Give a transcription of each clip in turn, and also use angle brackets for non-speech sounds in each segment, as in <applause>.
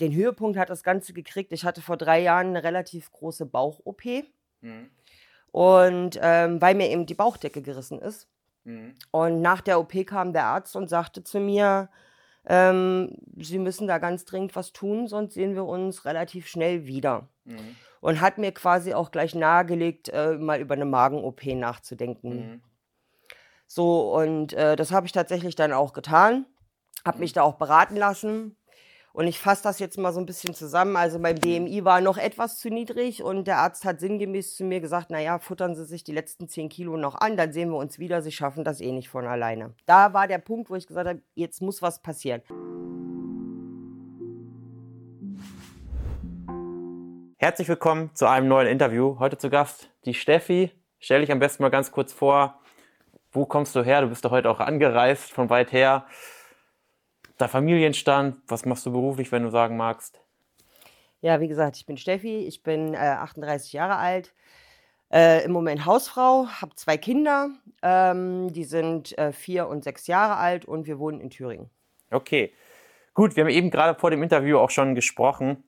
den Höhepunkt hat das Ganze gekriegt. Ich hatte vor drei Jahren eine relativ große Bauch-OP. Mhm. Und ähm, weil mir eben die Bauchdecke gerissen ist. Mhm. Und nach der OP kam der Arzt und sagte zu mir, ähm, Sie müssen da ganz dringend was tun, sonst sehen wir uns relativ schnell wieder. Mhm. Und hat mir quasi auch gleich nahegelegt, äh, mal über eine Magen-OP nachzudenken. Mhm. So, und äh, das habe ich tatsächlich dann auch getan, habe mich da auch beraten lassen. Und ich fasse das jetzt mal so ein bisschen zusammen. Also mein BMI war noch etwas zu niedrig und der Arzt hat sinngemäß zu mir gesagt, naja, futtern Sie sich die letzten 10 Kilo noch an, dann sehen wir uns wieder, Sie schaffen das eh nicht von alleine. Da war der Punkt, wo ich gesagt habe, jetzt muss was passieren. Herzlich willkommen zu einem neuen Interview. Heute zu Gast die Steffi. Stell dich am besten mal ganz kurz vor. Wo kommst du her? Du bist doch heute auch angereist von weit her. Der Familienstand, was machst du beruflich, wenn du sagen magst? Ja, wie gesagt, ich bin Steffi, ich bin äh, 38 Jahre alt, äh, im Moment Hausfrau, habe zwei Kinder, ähm, die sind äh, vier und sechs Jahre alt und wir wohnen in Thüringen. Okay, gut, wir haben eben gerade vor dem Interview auch schon gesprochen.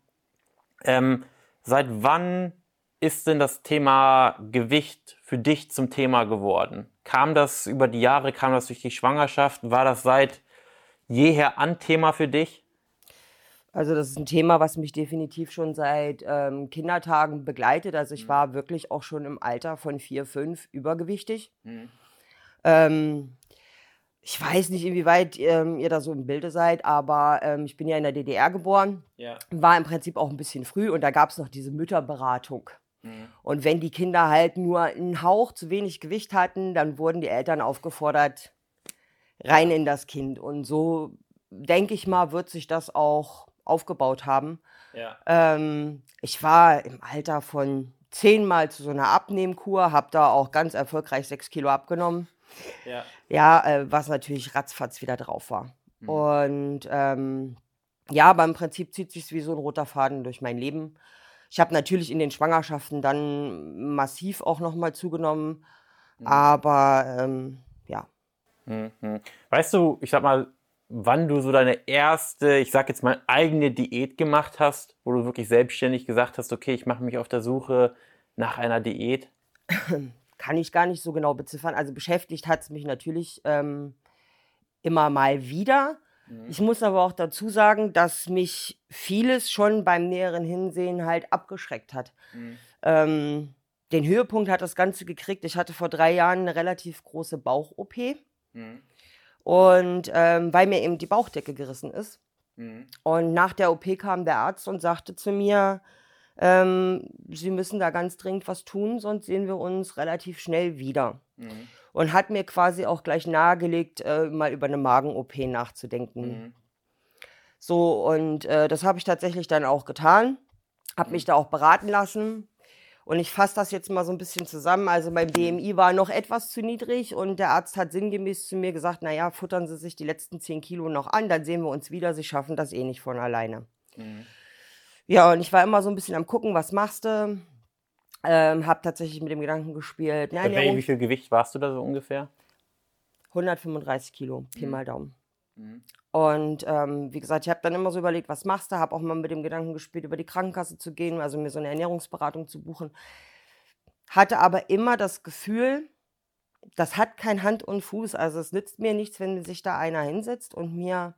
Ähm, seit wann ist denn das Thema Gewicht für dich zum Thema geworden? Kam das über die Jahre, kam das durch die Schwangerschaft? War das seit jeher an Thema für dich? Also das ist ein Thema, was mich definitiv schon seit ähm, Kindertagen begleitet. Also ich mhm. war wirklich auch schon im Alter von vier, fünf übergewichtig. Mhm. Ähm, ich weiß nicht, inwieweit ähm, ihr da so im Bilde seid, aber ähm, ich bin ja in der DDR geboren, ja. war im Prinzip auch ein bisschen früh und da gab es noch diese Mütterberatung. Mhm. Und wenn die Kinder halt nur einen Hauch zu wenig Gewicht hatten, dann wurden die Eltern aufgefordert, rein in das Kind. Und so, denke ich mal, wird sich das auch aufgebaut haben. Ja. Ähm, ich war im Alter von zehnmal zu so einer Abnehmkur, habe da auch ganz erfolgreich sechs Kilo abgenommen. Ja, ja äh, was natürlich ratzfatz wieder drauf war. Mhm. Und ähm, ja, aber im Prinzip zieht sich wie so ein roter Faden durch mein Leben. Ich habe natürlich in den Schwangerschaften dann massiv auch nochmal zugenommen. Mhm. Aber ähm. Mhm. Weißt du, ich sag mal, wann du so deine erste, ich sag jetzt mal, eigene Diät gemacht hast, wo du wirklich selbstständig gesagt hast, okay, ich mache mich auf der Suche nach einer Diät? <clears throat> Kann ich gar nicht so genau beziffern. Also beschäftigt hat es mich natürlich ähm, immer mal wieder. Mhm. Ich muss aber auch dazu sagen, dass mich vieles schon beim näheren Hinsehen halt abgeschreckt hat. Mhm. Ähm, den Höhepunkt hat das Ganze gekriegt. Ich hatte vor drei Jahren eine relativ große Bauch-OP. Mhm. Und ähm, weil mir eben die Bauchdecke gerissen ist. Mhm. Und nach der OP kam der Arzt und sagte zu mir, ähm, Sie müssen da ganz dringend was tun, sonst sehen wir uns relativ schnell wieder. Mhm und hat mir quasi auch gleich nahegelegt, äh, mal über eine Magen-OP nachzudenken. Mhm. So, und äh, das habe ich tatsächlich dann auch getan, habe mich da auch beraten lassen. Und ich fasse das jetzt mal so ein bisschen zusammen. Also mein BMI war noch etwas zu niedrig und der Arzt hat sinngemäß zu mir gesagt, naja, futtern Sie sich die letzten 10 Kilo noch an, dann sehen wir uns wieder, Sie schaffen das eh nicht von alleine. Mhm. Ja, und ich war immer so ein bisschen am gucken, was machst du? Ähm, habe tatsächlich mit dem Gedanken gespielt. Nein, Bei wie viel Gewicht warst du da so ungefähr? 135 Kilo, Pi mhm. mal Daumen. Mhm. Und ähm, wie gesagt, ich habe dann immer so überlegt, was machst du? Habe auch mal mit dem Gedanken gespielt, über die Krankenkasse zu gehen, also mir so eine Ernährungsberatung zu buchen. Hatte aber immer das Gefühl, das hat kein Hand und Fuß. Also es nützt mir nichts, wenn sich da einer hinsetzt und mir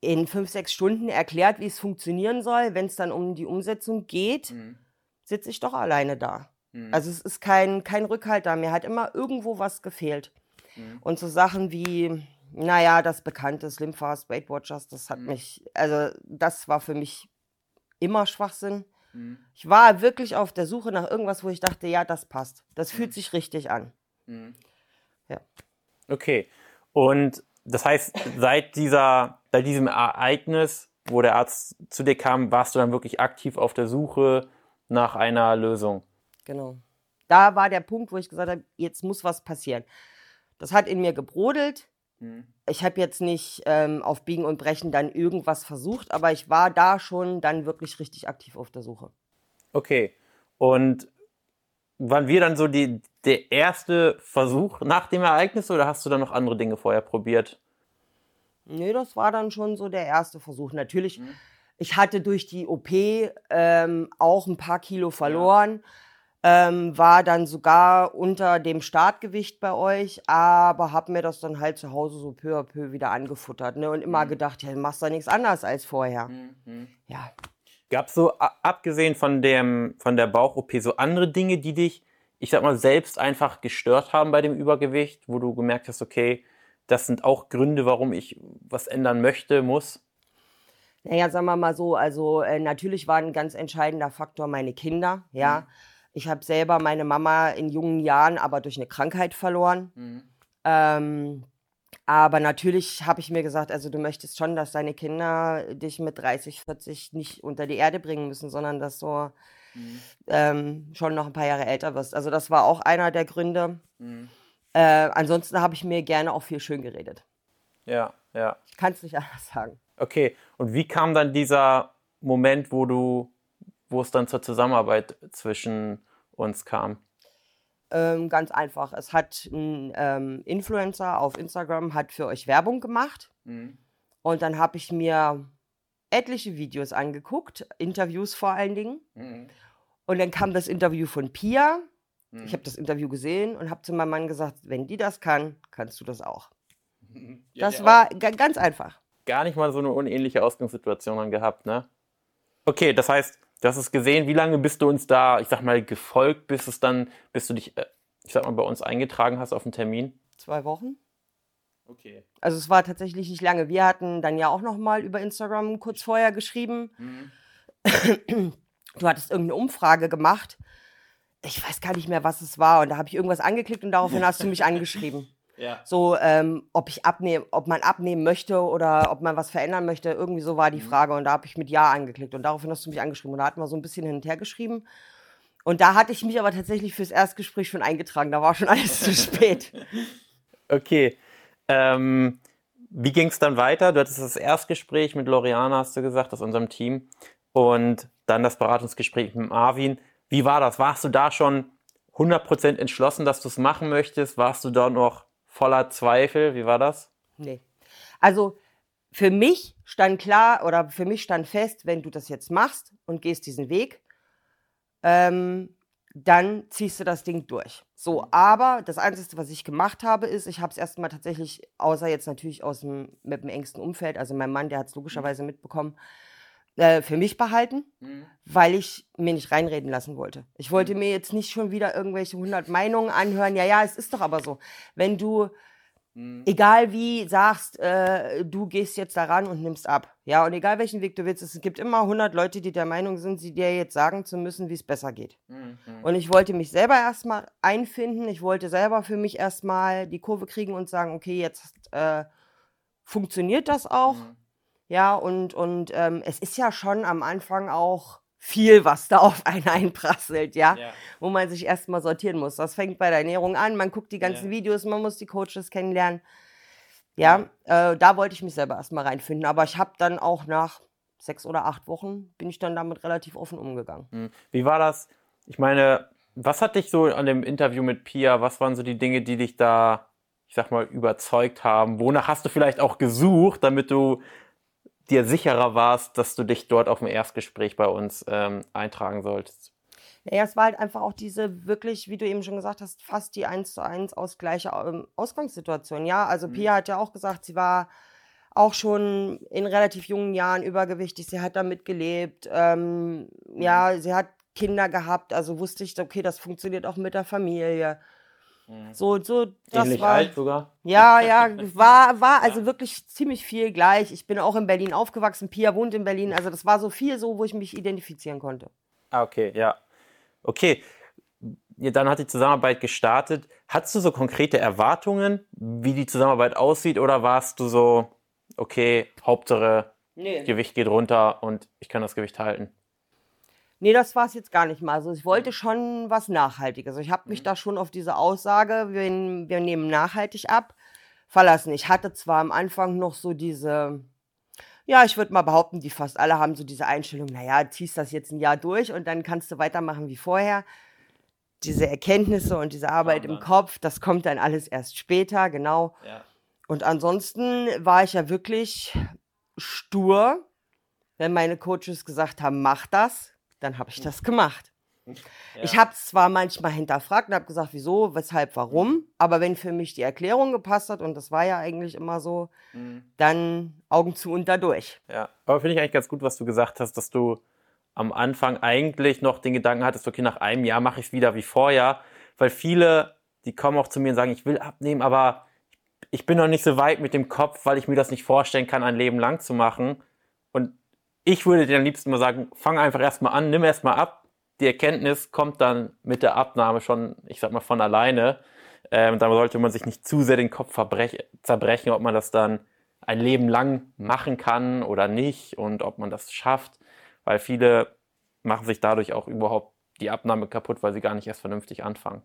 in fünf, sechs Stunden erklärt, wie es funktionieren soll. Wenn es dann um die Umsetzung geht, mhm sitze ich doch alleine da. Mhm. Also es ist kein, kein Rückhalt da. Mir hat immer irgendwo was gefehlt. Mhm. Und so Sachen wie, naja, das bekannte Slim Fast Weight Watchers, das hat mhm. mich, also das war für mich immer Schwachsinn. Mhm. Ich war wirklich auf der Suche nach irgendwas, wo ich dachte, ja, das passt. Das fühlt mhm. sich richtig an. Mhm. Ja. Okay. Und das heißt, seit dieser, seit diesem Ereignis, wo der Arzt zu dir kam, warst du dann wirklich aktiv auf der Suche nach einer Lösung. Genau. Da war der Punkt, wo ich gesagt habe, jetzt muss was passieren. Das hat in mir gebrodelt. Mhm. Ich habe jetzt nicht ähm, auf Biegen und Brechen dann irgendwas versucht, aber ich war da schon dann wirklich richtig aktiv auf der Suche. Okay. Und waren wir dann so die, der erste Versuch nach dem Ereignis oder hast du dann noch andere Dinge vorher probiert? Nee, das war dann schon so der erste Versuch. Natürlich, mhm. ich hatte durch die OP ähm, auch ein paar Kilo verloren. Ja ähm, war dann sogar unter dem Startgewicht bei euch, aber habe mir das dann halt zu Hause so peu à peu wieder angefuttert ne? und immer mhm. gedacht, ja, du machst doch nichts anders als vorher. Mhm. Ja. Gab es so, abgesehen von, dem, von der Bauch-OP, so andere Dinge, die dich, ich sag mal, selbst einfach gestört haben bei dem Übergewicht, wo du gemerkt hast, okay, das sind auch Gründe, warum ich was ändern möchte, muss? Naja, sagen wir mal so, also äh, natürlich war ein ganz entscheidender Faktor meine Kinder, ja. Mhm ich habe selber meine Mama in jungen Jahren aber durch eine Krankheit verloren. Mhm. Ähm, aber natürlich habe ich mir gesagt, also du möchtest schon, dass deine Kinder dich mit 30, 40 nicht unter die Erde bringen müssen, sondern dass du mhm. ähm, schon noch ein paar Jahre älter wirst. Also das war auch einer der Gründe. Mhm. Äh, ansonsten habe ich mir gerne auch viel schön geredet. Ja, ja. Ich kann es nicht anders sagen. Okay, und wie kam dann dieser Moment, wo du wo es dann zur Zusammenarbeit zwischen uns kam? Ähm, ganz einfach. Es hat ein ähm, Influencer auf Instagram hat für euch Werbung gemacht. Mhm. Und dann habe ich mir etliche Videos angeguckt, Interviews vor allen Dingen. Mhm. Und dann kam das Interview von Pia. Mhm. Ich habe das Interview gesehen und habe zu meinem Mann gesagt, wenn die das kann, kannst du das auch. <laughs> Ja, das war auch. ganz einfach. Gar nicht mal so eine unähnliche Ausgangssituation gehabt, ne? Okay, das heißt, Du hast es gesehen, wie lange bist du uns da, ich sag mal, gefolgt, bis es dann, bis du dich, äh, ich sag mal, bei uns eingetragen hast auf den Termin? Zwei Wochen. Okay. Also es war tatsächlich nicht lange. Wir hatten dann ja auch noch mal über Instagram kurz vorher geschrieben. Mhm. Du hattest irgendeine Umfrage gemacht. Ich weiß gar nicht mehr, was es war. Und da habe ich irgendwas angeklickt und daraufhin hast du mich angeschrieben. Ja. So, ähm, ob ich abnehmen, ob man abnehmen möchte oder ob man was verändern möchte, irgendwie so war die mhm. Frage. Und da habe ich mit Ja angeklickt. Und daraufhin hast du mich angeschrieben. Und da hatten wir so ein bisschen hin und her geschrieben. Und da hatte ich mich aber tatsächlich fürs Erstgespräch schon eingetragen. Da war schon alles zu spät. <laughs> Okay. Ähm, wie ging es dann weiter? Du hattest das Erstgespräch mit Loriana, hast du gesagt, aus unserem Team. Und dann das Beratungsgespräch mit Marvin. Wie war das? Warst du da schon 100% entschlossen, dass du es machen möchtest? Warst du da noch voller Zweifel? Wie war das? Nee. Also für mich stand klar oder für mich stand fest, wenn du das jetzt machst und gehst diesen Weg, ähm, dann ziehst du das Ding durch. So, aber das Einzige, was ich gemacht habe, ist, ich habe es erstmal tatsächlich, außer jetzt natürlich aus dem, mit dem engsten Umfeld, also mein Mann, der hat es logischerweise mitbekommen, äh, für mich behalten, mhm. weil ich mir nicht reinreden lassen wollte. Ich wollte mhm. mir jetzt nicht schon wieder irgendwelche 100 Meinungen anhören. Ja, ja, es ist doch aber so. Wenn du, mhm. egal wie, sagst, äh, du gehst jetzt daran und nimmst ab. Ja, und egal welchen Weg du willst, es gibt immer 100 Leute, die der Meinung sind, sie dir jetzt sagen zu müssen, wie es besser geht. Mhm. Und ich wollte mich selber erstmal einfinden. Ich wollte selber für mich erstmal die Kurve kriegen und sagen, okay, jetzt äh, funktioniert das auch. Mhm. Ja, und, und ähm, es ist ja schon am Anfang auch viel, was da auf einen einprasselt, ja? ja. Wo man sich erstmal sortieren muss. Das fängt bei der Ernährung an, man guckt die ganzen ja. Videos, man muss die Coaches kennenlernen. Ja, ja. Äh, da wollte ich mich selber erstmal reinfinden. Aber ich habe dann auch nach sechs oder acht Wochen bin ich dann damit relativ offen umgegangen. Hm. Wie war das? Ich meine, was hat dich so an dem Interview mit Pia, was waren so die Dinge, die dich da, ich sag mal, überzeugt haben? Wonach hast du vielleicht auch gesucht, damit du dir sicherer warst, dass du dich dort auf dem Erstgespräch bei uns ähm, eintragen solltest? Ja, es war halt einfach auch diese wirklich, wie du eben schon gesagt hast, fast die 1 zu 1 aus gleiche ähm, Ausgangssituation. Ja, also mhm. Pia hat ja auch gesagt, sie war auch schon in relativ jungen Jahren übergewichtig. Sie hat damit gelebt. Ähm, mhm. Ja, sie hat Kinder gehabt. Also wusste ich, okay, das funktioniert auch mit der Familie. Mhm. So, so, das Ähnlich war. alt sogar. Ja, ja, war, war also wirklich ziemlich viel gleich. Ich bin auch in Berlin aufgewachsen. Pia wohnt in Berlin. Also das war so viel so, wo ich mich identifizieren konnte. Ah, okay, ja. Okay. Ja, dann hat die Zusammenarbeit gestartet. Hattest du so konkrete Erwartungen, wie die Zusammenarbeit aussieht, oder warst du so, okay, Hauptsache nee. Gewicht geht runter und ich kann das Gewicht halten? Nee, das war es jetzt gar nicht mal. Also ich wollte schon was Nachhaltiges. Ich habe mich mhm. da schon auf diese Aussage, wir, wir nehmen nachhaltig ab, verlassen. Ich hatte zwar am Anfang noch so diese, ja, ich würde mal behaupten, die fast alle haben so diese Einstellung, naja, ziehst das jetzt ein Jahr durch und dann kannst du weitermachen wie vorher. Diese Erkenntnisse und diese Arbeit im Kopf, das kommt dann alles erst später, genau. Ja. Und ansonsten war ich ja wirklich stur. Wenn meine Coaches gesagt haben, mach das, dann habe ich das gemacht. Ja. Ich habe es zwar manchmal hinterfragt und habe gesagt, wieso, weshalb, warum, aber wenn für mich die Erklärung gepasst hat, und das war ja eigentlich immer so, mhm. dann Augen zu und dadurch. Ja, aber finde ich eigentlich ganz gut, was du gesagt hast, dass du am Anfang eigentlich noch den Gedanken hattest, okay, nach einem Jahr mache ich es wieder wie vorher, weil viele, die kommen auch zu mir und sagen, ich will abnehmen, aber ich bin noch nicht so weit mit dem Kopf, weil ich mir das nicht vorstellen kann, ein Leben lang zu machen. Ich würde dir am liebsten mal sagen, fang einfach erstmal an, nimm erstmal ab. Die Erkenntnis kommt dann mit der Abnahme schon, ich sag mal, von alleine. Ähm, da sollte man sich nicht zu sehr den Kopf zerbrechen, ob man das dann ein Leben lang machen kann oder nicht und ob man das schafft, weil viele machen sich dadurch auch überhaupt die Abnahme kaputt, weil sie gar nicht erst vernünftig anfangen.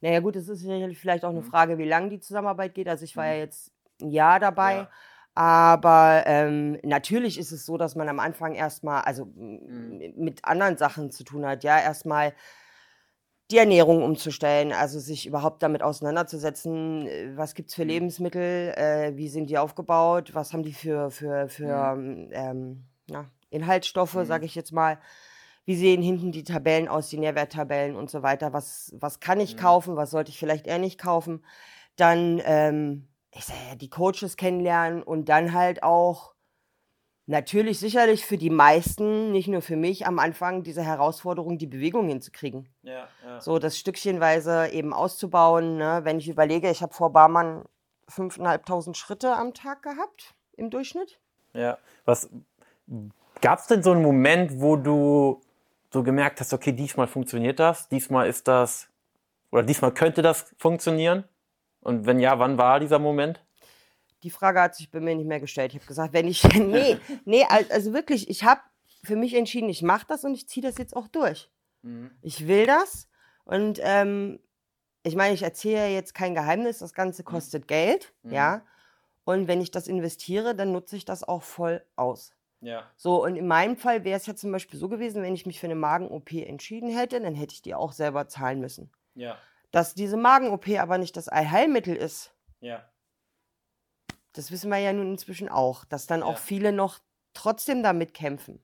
Naja gut, es ist vielleicht auch eine mhm. Frage, wie lange die Zusammenarbeit geht. Also ich war ja mhm. jetzt ein Jahr dabei. Ja. Aber ähm, natürlich ist es so, dass man am Anfang erstmal, also mhm. mit anderen Sachen zu tun hat, ja, erstmal die Ernährung umzustellen, also sich überhaupt damit auseinanderzusetzen, äh, was gibt es für mhm. Lebensmittel, äh, wie sind die aufgebaut, was haben die für, für, für mhm. ähm, ja, Inhaltsstoffe, mhm. sage ich jetzt mal, wie sehen hinten die Tabellen aus, die Nährwerttabellen und so weiter, was, was kann ich mhm. kaufen, was sollte ich vielleicht eher nicht kaufen, dann ähm, ich sag ja, die Coaches kennenlernen und dann halt auch natürlich sicherlich für die meisten, nicht nur für mich, am Anfang diese Herausforderung, die Bewegung hinzukriegen. Ja, ja. So das Stückchenweise eben auszubauen. Ne? Wenn ich überlege, ich habe vor Barmann 5.500 Schritte am Tag gehabt im Durchschnitt. Ja, was gab es denn so einen Moment, wo du so gemerkt hast, okay, diesmal funktioniert das, diesmal ist das, oder diesmal könnte das funktionieren? Und wenn ja, wann war dieser Moment? Die Frage hat sich bei mir nicht mehr gestellt. Ich habe gesagt, wenn ich, <laughs> nee, nee, also wirklich, ich habe für mich entschieden, ich mache das und ich ziehe das jetzt auch durch. Mhm. Ich will das und ähm, ich meine, ich erzähle jetzt kein Geheimnis, das Ganze mhm. kostet mhm. Geld, ja. Und wenn ich das investiere, dann nutze ich das auch voll aus. Ja. So, und in meinem Fall wäre es ja zum Beispiel so gewesen, wenn ich mich für eine Magen-OP entschieden hätte, dann hätte ich die auch selber zahlen müssen. Ja. Dass diese Magen-OP aber nicht das Allheilmittel ist. Ja. Das wissen wir ja nun inzwischen auch, dass dann ja. auch viele noch trotzdem damit kämpfen.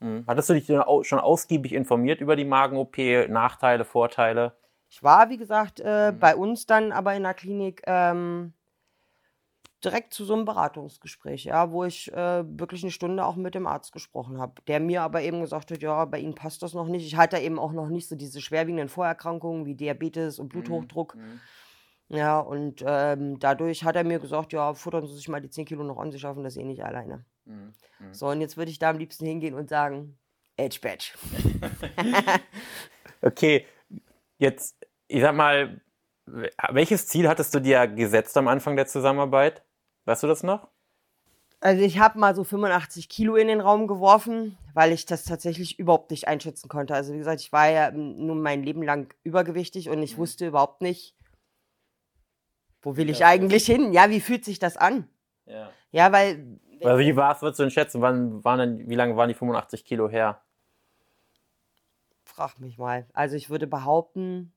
Mhm. Hattest du dich schon ausgiebig informiert über die Magen-OP, Nachteile, Vorteile? Ich war, wie gesagt, äh, mhm. bei uns dann aber in der Klinik ähm, direkt zu so einem Beratungsgespräch, ja, wo ich äh, wirklich eine Stunde auch mit dem Arzt gesprochen habe, der mir aber eben gesagt hat, ja, bei Ihnen passt das noch nicht. Ich hatte eben auch noch nicht so diese schwerwiegenden Vorerkrankungen wie Diabetes und mhm, Bluthochdruck. Mhm. Ja, und ähm, dadurch hat er mir gesagt, ja, futtern Sie sich mal die 10 Kilo noch an, Sie schaffen das eh nicht alleine. Mhm. mhm. So, und jetzt würde ich da am liebsten hingehen und sagen, Edge Badge. <laughs> okay, jetzt, ich sag mal, welches Ziel hattest du dir gesetzt am Anfang der Zusammenarbeit? Weißt du das noch? Also ich habe mal so 85 Kilo in den Raum geworfen, weil ich das tatsächlich überhaupt nicht einschätzen konnte. Also wie gesagt, ich war ja nun mein Leben lang übergewichtig und ich mhm. wusste überhaupt nicht, wo will ich ja. eigentlich hin? Ja, wie fühlt sich das an? Ja, ja weil... Also wie war es, würdest du denn schätzen? Wann waren denn, wie lange waren die 85 Kilo her? Frag mich mal. Also ich würde behaupten,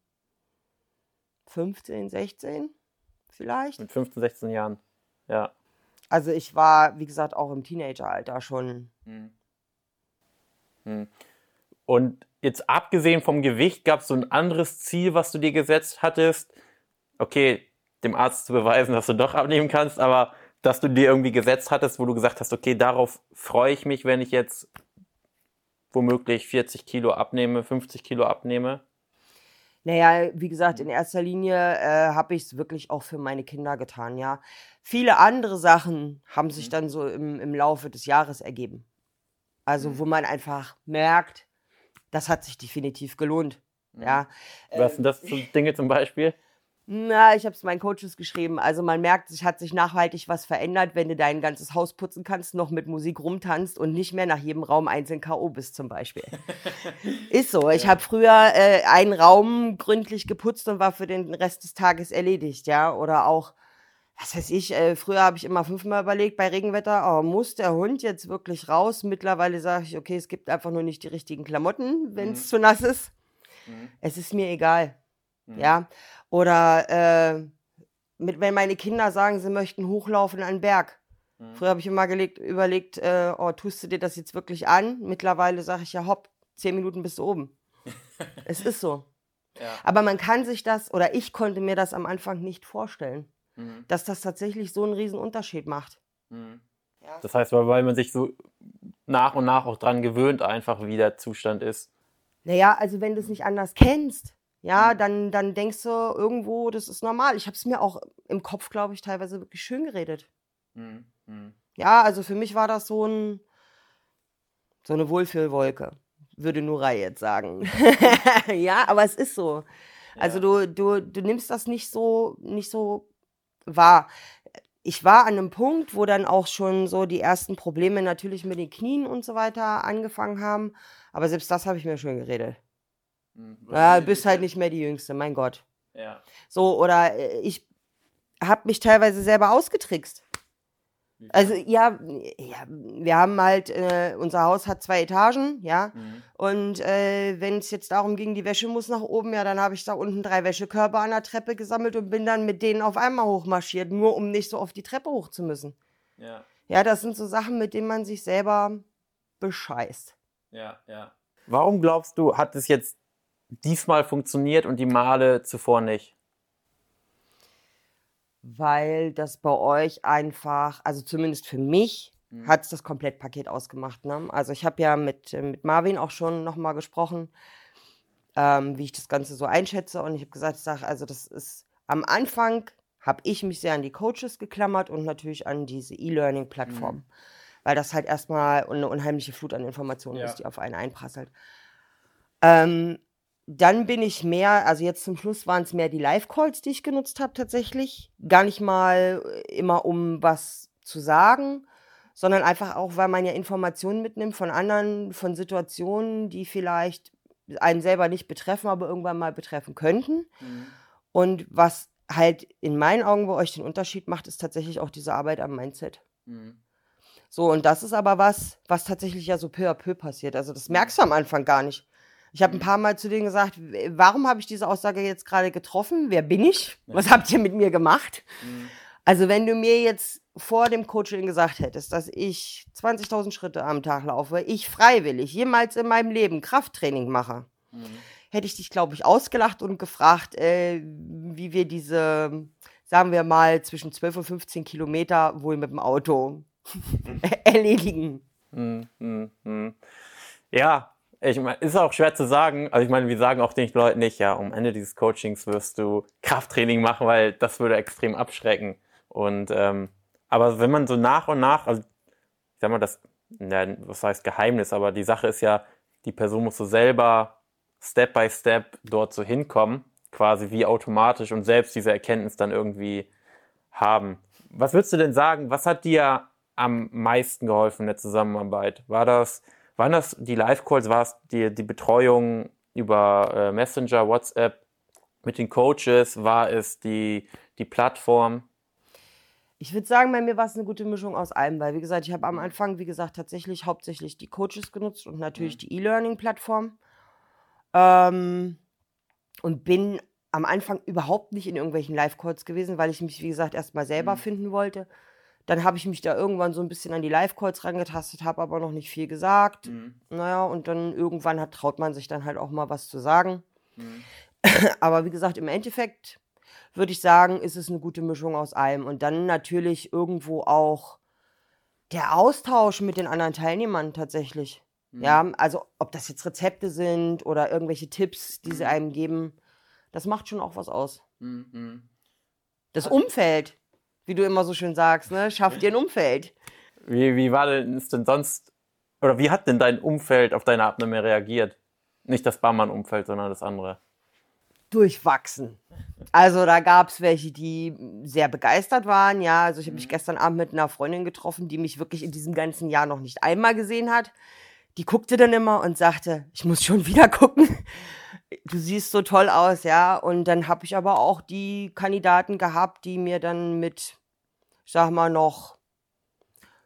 15, 16 vielleicht. Mit 15, 16 Jahren. Ja. Also ich war, wie gesagt, auch im Teenageralter schon. Hm. Hm. Und jetzt abgesehen vom Gewicht, gab es so ein anderes Ziel, was du dir gesetzt hattest? Okay, dem Arzt zu beweisen, dass du doch abnehmen kannst, aber dass du dir irgendwie gesetzt hattest, wo du gesagt hast, okay, darauf freue ich mich, wenn ich jetzt womöglich 40 Kilo abnehme, 50 Kilo abnehme? Naja, wie gesagt, in erster Linie äh, habe ich es wirklich auch für meine Kinder getan, ja. Viele andere Sachen haben sich mhm. dann so im, im Laufe des Jahres ergeben. Also, mhm. wo man einfach merkt, das hat sich definitiv gelohnt. Mhm. Ja. Was sind das für Dinge zum Beispiel? Na, ich habe es meinen Coaches geschrieben. Also man merkt, es hat sich nachhaltig was verändert, wenn du dein ganzes Haus putzen kannst, noch mit Musik rumtanzt und nicht mehr nach jedem Raum einzeln K.O. bist zum Beispiel. <laughs> Ist so. Ich ja. habe früher äh, einen Raum gründlich geputzt und war für den Rest des Tages erledigt, ja. Oder auch, was weiß ich, äh, früher habe ich immer fünfmal überlegt bei Regenwetter, oh, muss der Hund jetzt wirklich raus? Mittlerweile sage ich, okay, es gibt einfach nur nicht die richtigen Klamotten, wenn es mhm. zu nass ist. Mhm. Es ist mir egal. Mhm. Ja. Oder äh, mit, wenn meine Kinder sagen, sie möchten hochlaufen an einen Berg. Mhm. Früher habe ich immer gelegt, überlegt, äh, oh, tust du dir das jetzt wirklich an? Mittlerweile sage ich ja, hopp, zehn Minuten bist du oben. <laughs> es ist so. Ja. Aber man kann sich das, oder ich konnte mir das am Anfang nicht vorstellen, mhm. dass das tatsächlich so einen riesen Unterschied macht. Mhm. Ja. Das heißt, weil man sich so nach und nach auch dran gewöhnt, einfach wie der Zustand ist. Naja, also wenn du es nicht anders kennst, ja, mhm. dann, dann denkst du irgendwo, das ist normal. Ich habe es mir auch im Kopf, glaube ich, teilweise wirklich schön geredet. Mhm. Mhm. Ja, also für mich war das so ein so eine Wohlfühlwolke, würde Nuray jetzt sagen. <laughs> ja, aber es ist so. Also ja. du, du, du nimmst das nicht so, nicht so wahr. Ich war an einem Punkt, wo dann auch schon so die ersten Probleme natürlich mit den Knien und so weiter angefangen haben. Aber selbst das habe ich mir schon geredet. Hm, ja, du bist halt nicht mehr die Jüngste, mein Gott. Ja. So, oder äh, ich habe mich teilweise selber ausgetrickst. Also ja, ja, wir haben halt, äh, unser Haus hat zwei Etagen, ja. Mhm. Und äh, wenn es jetzt darum ging, die Wäsche muss nach oben, ja, dann habe ich da unten drei Wäschekörper an der Treppe gesammelt und bin dann mit denen auf einmal hochmarschiert, nur um nicht so auf die Treppe hoch zu müssen. Ja. Ja, das sind so Sachen, mit denen man sich selber bescheißt. Ja, ja. Warum glaubst du, hat es jetzt diesmal funktioniert und die Male zuvor nicht? weil das bei euch einfach, also zumindest für mich, mhm. hat es das Komplettpaket ausgemacht. Ne? Also ich habe ja mit, äh, mit Marvin auch schon nochmal gesprochen, ähm, wie ich das Ganze so einschätze. Und ich habe gesagt, ich sage, also das ist am Anfang habe ich mich sehr an die Coaches geklammert und natürlich an diese E-Learning-Plattform. Mhm. Weil das halt erstmal eine unheimliche Flut an Informationen ja. ist, die auf einen einprasselt. Ähm, dann bin ich mehr, also jetzt zum Schluss waren es mehr die Live-Calls, die ich genutzt habe tatsächlich. Gar nicht mal äh, immer, um was zu sagen, sondern einfach auch, weil man ja Informationen mitnimmt von anderen, von Situationen, die vielleicht einen selber nicht betreffen, aber irgendwann mal betreffen könnten. Mhm. Und was halt in meinen Augen bei euch den Unterschied macht, ist tatsächlich auch diese Arbeit am Mindset. Mhm. So, und das ist aber was, was tatsächlich ja so peu à peu passiert. Also das merkst du am Anfang gar nicht. Ich habe ein paar Mal zu denen gesagt, warum habe ich diese Aussage jetzt gerade getroffen? Wer bin ich? Was habt ihr mit mir gemacht? Mhm. Also wenn du mir jetzt vor dem Coaching gesagt hättest, dass ich 20.000 Schritte am Tag laufe, ich freiwillig jemals in meinem Leben Krafttraining mache, mhm. hätte ich dich, glaube ich, ausgelacht und gefragt, äh, wie wir diese, sagen wir mal, zwischen 12 und 15 Kilometer wohl mit dem Auto <laughs> erledigen. Mhm. mhm. mhm. Ja, ich meine, ist auch schwer zu sagen. Also ich meine, wir sagen auch den Leuten nicht, ja, am Ende dieses Coachings wirst du Krafttraining machen, weil das würde extrem abschrecken. Und ähm, aber wenn man so nach und nach, also ich sag mal, das, ja, was heißt Geheimnis, aber die Sache ist ja, die Person muss so selber Step by Step dort so hinkommen, quasi wie automatisch und selbst diese Erkenntnis dann irgendwie haben. Was würdest du denn sagen, was hat dir am meisten geholfen in der Zusammenarbeit? War das waren das die Live-Calls? War es die, die Betreuung über äh, Messenger, WhatsApp mit den Coaches? War es die, die Plattform? Ich würde sagen, bei mir war es eine gute Mischung aus allem, weil, wie gesagt, ich habe am Anfang, wie gesagt, tatsächlich hauptsächlich die Coaches genutzt und natürlich mhm. die E-Learning-Plattform. Ähm, und bin am Anfang überhaupt nicht in irgendwelchen Live-Calls gewesen, weil ich mich, wie gesagt, erstmal selber mhm. finden wollte. Dann habe ich mich da irgendwann so ein bisschen an die Live-Calls rangetastet, habe aber noch nicht viel gesagt. Mhm. Naja, und dann irgendwann hat, traut man sich dann halt auch mal was zu sagen. Mhm. <clears throat> aber wie gesagt, im Endeffekt würde ich sagen, ist es eine gute Mischung aus allem. Und dann natürlich irgendwo auch der Austausch mit den anderen Teilnehmern tatsächlich. Mhm. Ja, also ob das jetzt Rezepte sind oder irgendwelche Tipps, die sie mhm. einem geben, das macht schon auch was aus. Mhm. Das Umfeld, wie du immer so schön sagst, ne? Schaff dir ein Umfeld. Wie, wie war denn, ist denn sonst, oder wie hat denn dein Umfeld auf deine Abnahme reagiert? Nicht das Barmann-Umfeld, sondern das andere. Durchwachsen. Also da gab es welche, die sehr begeistert waren. Ja, also ich habe mich mhm. gestern Abend mit einer Freundin getroffen, die mich wirklich in diesem ganzen Jahr noch nicht einmal gesehen hat. Die guckte dann immer und sagte, ich muss schon wieder gucken du siehst so toll aus, ja. Und dann habe ich aber auch die Kandidaten gehabt, die mir dann mit, ich sag mal, noch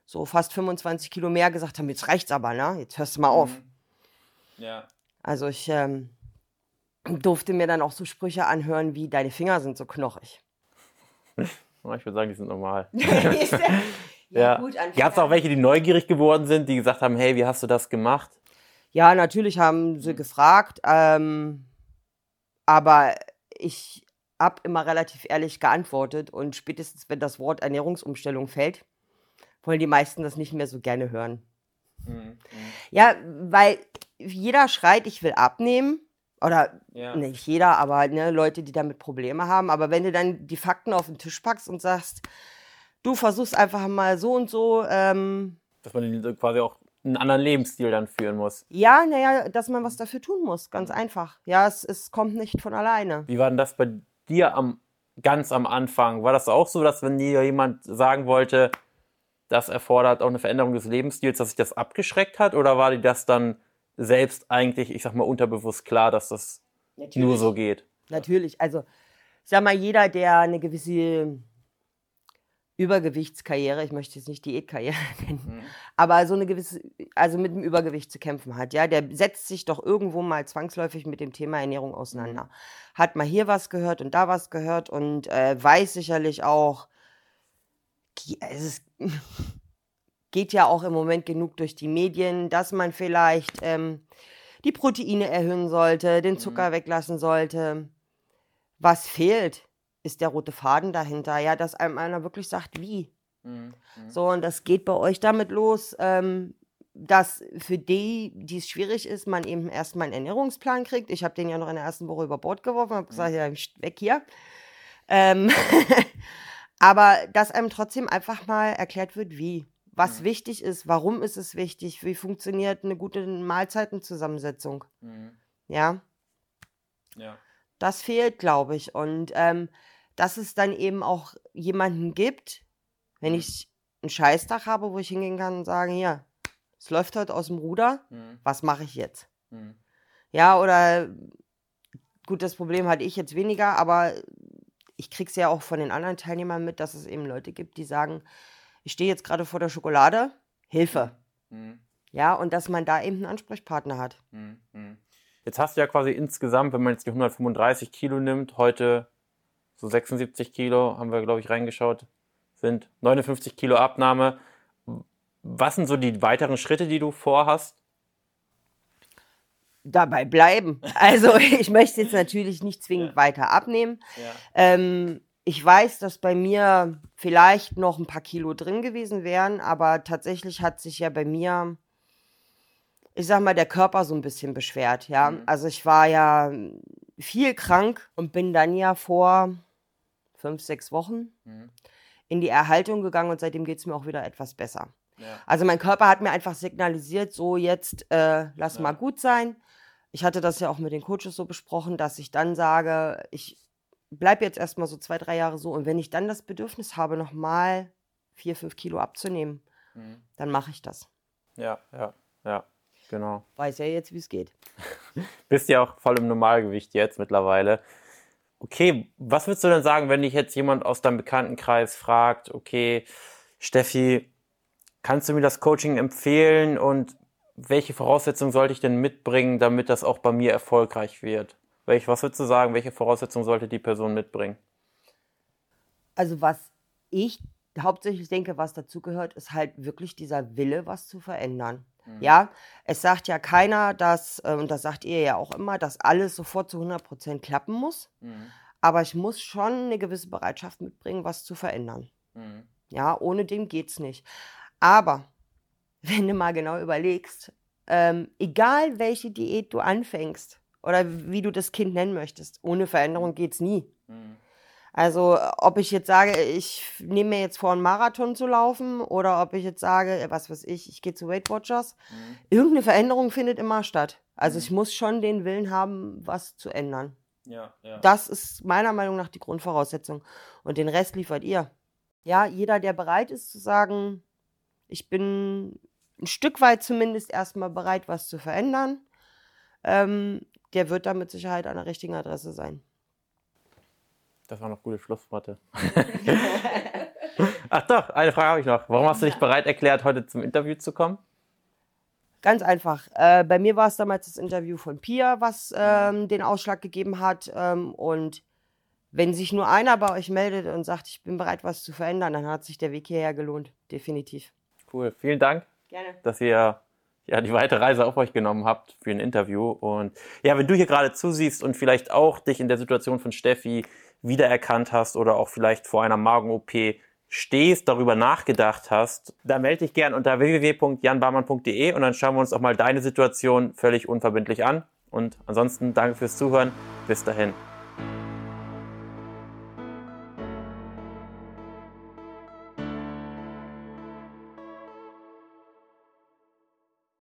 so fast 25 Kilo mehr gesagt haben, jetzt reicht's aber, ne? Jetzt hörst du mal auf. Mhm. Ja. Also ich ähm, durfte mir dann auch so Sprüche anhören wie, deine Finger sind so knochig. <laughs> Ich würde sagen, die sind normal. <laughs> <laughs> ja, ja. Gab es auch welche, die neugierig geworden sind, die gesagt haben, hey, wie hast du das gemacht? Ja, natürlich haben sie gefragt, ähm, aber ich habe immer relativ ehrlich geantwortet und spätestens, wenn das Wort Ernährungsumstellung fällt, wollen die meisten das nicht mehr so gerne hören. Mhm. mhm. Ja, weil jeder schreit, ich will abnehmen. Oder ja. nicht jeder, aber ne, Leute, die damit Probleme haben. Aber wenn du dann die Fakten auf den Tisch packst und sagst, du versuchst einfach mal so und so. Ähm, dass man quasi auch einen anderen Lebensstil dann führen muss. Ja, naja, dass man was dafür tun muss, ganz einfach. Ja, es, es kommt nicht von alleine. Wie war denn das bei dir am, ganz am Anfang? War das auch so, dass wenn dir jemand sagen wollte, das erfordert auch eine Veränderung des Lebensstils, dass sich das abgeschreckt hat? Oder war dir das dann selbst eigentlich, ich sag mal, unterbewusst klar, dass das Natürlich. nur so geht? Natürlich. Also, ich sag mal, jeder, der eine gewisse Übergewichtskarriere, ich möchte jetzt nicht Diätkarriere <laughs> nennen, mhm. aber so eine gewisse, also mit dem Übergewicht zu kämpfen hat, ja, der setzt sich doch irgendwo mal zwangsläufig mit dem Thema Ernährung auseinander. Mhm. Hat mal hier was gehört und da was gehört und äh, weiß sicherlich auch, es <laughs> geht ja auch im Moment genug durch die Medien, dass man vielleicht ähm, die Proteine erhöhen sollte, den. Zucker mhm. weglassen sollte. Was fehlt, ist der rote Faden dahinter, ja, dass einem einer wirklich sagt, wie. Mhm. mhm. So, und das geht bei euch damit los, ähm, dass für die, die es schwierig ist, man eben erstmal einen Ernährungsplan kriegt. Ich habe den ja noch in der ersten Woche über Bord geworfen, habe gesagt, mhm. ja, weg hier. Ähm <laughs> Aber dass einem trotzdem einfach mal erklärt wird, wie, was mhm. wichtig ist, warum ist es wichtig, wie funktioniert eine gute Mahlzeitenzusammensetzung. Mhm. Ja. Ja. Das fehlt, glaube ich. Und ähm, dass es dann eben auch jemanden gibt, wenn mhm. ich einen Scheißtag habe, wo ich hingehen kann und sagen, hier, es läuft heute aus dem Ruder, mhm. was mache ich jetzt? Mhm. Ja, oder gut, das Problem hatte ich jetzt weniger, aber ich kriege es ja auch von den anderen Teilnehmern mit, dass es eben Leute gibt, die sagen, ich stehe jetzt gerade vor der Schokolade, Hilfe. Mhm. Ja, und dass man da eben einen Ansprechpartner hat. Mhm. Jetzt hast du ja quasi insgesamt, wenn man jetzt die 135 Kilo nimmt, heute so 76 Kilo, haben wir, glaube ich, reingeschaut, sind 59 Kilo Abnahme. Was sind so die weiteren Schritte, die du vorhast? dabei bleiben. Also <laughs> ich möchte jetzt natürlich nicht zwingend ja. weiter abnehmen. Ja. Ähm, ich weiß, dass bei mir vielleicht noch ein paar Kilo drin gewesen wären, aber tatsächlich hat sich ja bei mir, ich sag mal, der Körper so ein bisschen beschwert. Ja, mhm. also ich war ja viel krank und bin dann ja vor fünf, sechs Wochen mhm. in die Erhaltung gegangen und seitdem geht es mir auch wieder etwas besser. Ja. Also mein Körper hat mir einfach signalisiert, so jetzt äh, lass ja. mal gut sein ich hatte das ja auch mit den Coaches so besprochen, dass ich dann sage, ich bleibe jetzt erstmal so zwei, drei Jahre so und wenn ich dann das Bedürfnis habe, nochmal vier, fünf Kilo abzunehmen, mhm. dann mache ich das. Ja, ja, ja, genau. Weiß ja jetzt, wie es geht. <laughs> Bist ja auch voll im Normalgewicht jetzt mittlerweile. Okay, was würdest du denn sagen, wenn dich jetzt jemand aus deinem Bekanntenkreis fragt, okay, Steffi, kannst du mir das Coaching empfehlen und welche Voraussetzungen sollte ich denn mitbringen, damit das auch bei mir erfolgreich wird? Welch, was würdest du sagen, welche Voraussetzungen sollte die Person mitbringen? Also was ich hauptsächlich denke, was dazugehört, ist halt wirklich dieser Wille, was zu verändern. Mhm. Ja, es sagt ja keiner, dass, äh, und das sagt ihr ja auch immer, dass alles sofort zu 100 Prozent klappen muss. Mhm. Aber ich muss schon eine gewisse Bereitschaft mitbringen, was zu verändern. Mhm. Ja, ohne dem geht's nicht. Aber <laughs> wenn du mal genau überlegst, ähm, egal welche Diät du anfängst oder wie du das Kind nennen möchtest, ohne Veränderung geht es nie. Mhm. Also ob ich jetzt sage, ich nehme mir jetzt vor, einen Marathon zu laufen oder ob ich jetzt sage, was weiß ich, ich gehe zu Weight Watchers, mhm. irgendeine Veränderung findet immer statt. Also mhm. ich muss schon den Willen haben, was zu ändern. Ja, ja. Das ist meiner Meinung nach die Grundvoraussetzung. Und den Rest liefert ihr. Ja, jeder, der bereit ist zu sagen, ich bin ein Stück weit zumindest erstmal bereit, was zu verändern, ähm, der wird da mit Sicherheit an der richtigen Adresse sein. Das war noch gute Schlussworte. <laughs> Ach doch, eine Frage habe ich noch. Warum hast du dich bereit erklärt, heute zum Interview zu kommen? Ganz einfach. Äh, bei mir war es damals das Interview von Pia, was ähm, den Ausschlag gegeben hat. Ähm, und wenn sich nur einer bei euch meldet und sagt, ich bin bereit, was zu verändern, dann hat sich der Weg hierher gelohnt. Definitiv. Cool. Vielen Dank, Gerne. dass ihr ja, die weite Reise auf euch genommen habt für ein Interview. Und ja, wenn du hier gerade zusiehst und vielleicht auch dich in der Situation von Steffi wiedererkannt hast oder auch vielleicht vor einer Magen-OP stehst, darüber nachgedacht hast, dann melde dich gern unter www.janbarmann.de und dann schauen wir uns auch mal deine Situation völlig unverbindlich an. Und ansonsten danke fürs Zuhören. Bis dahin.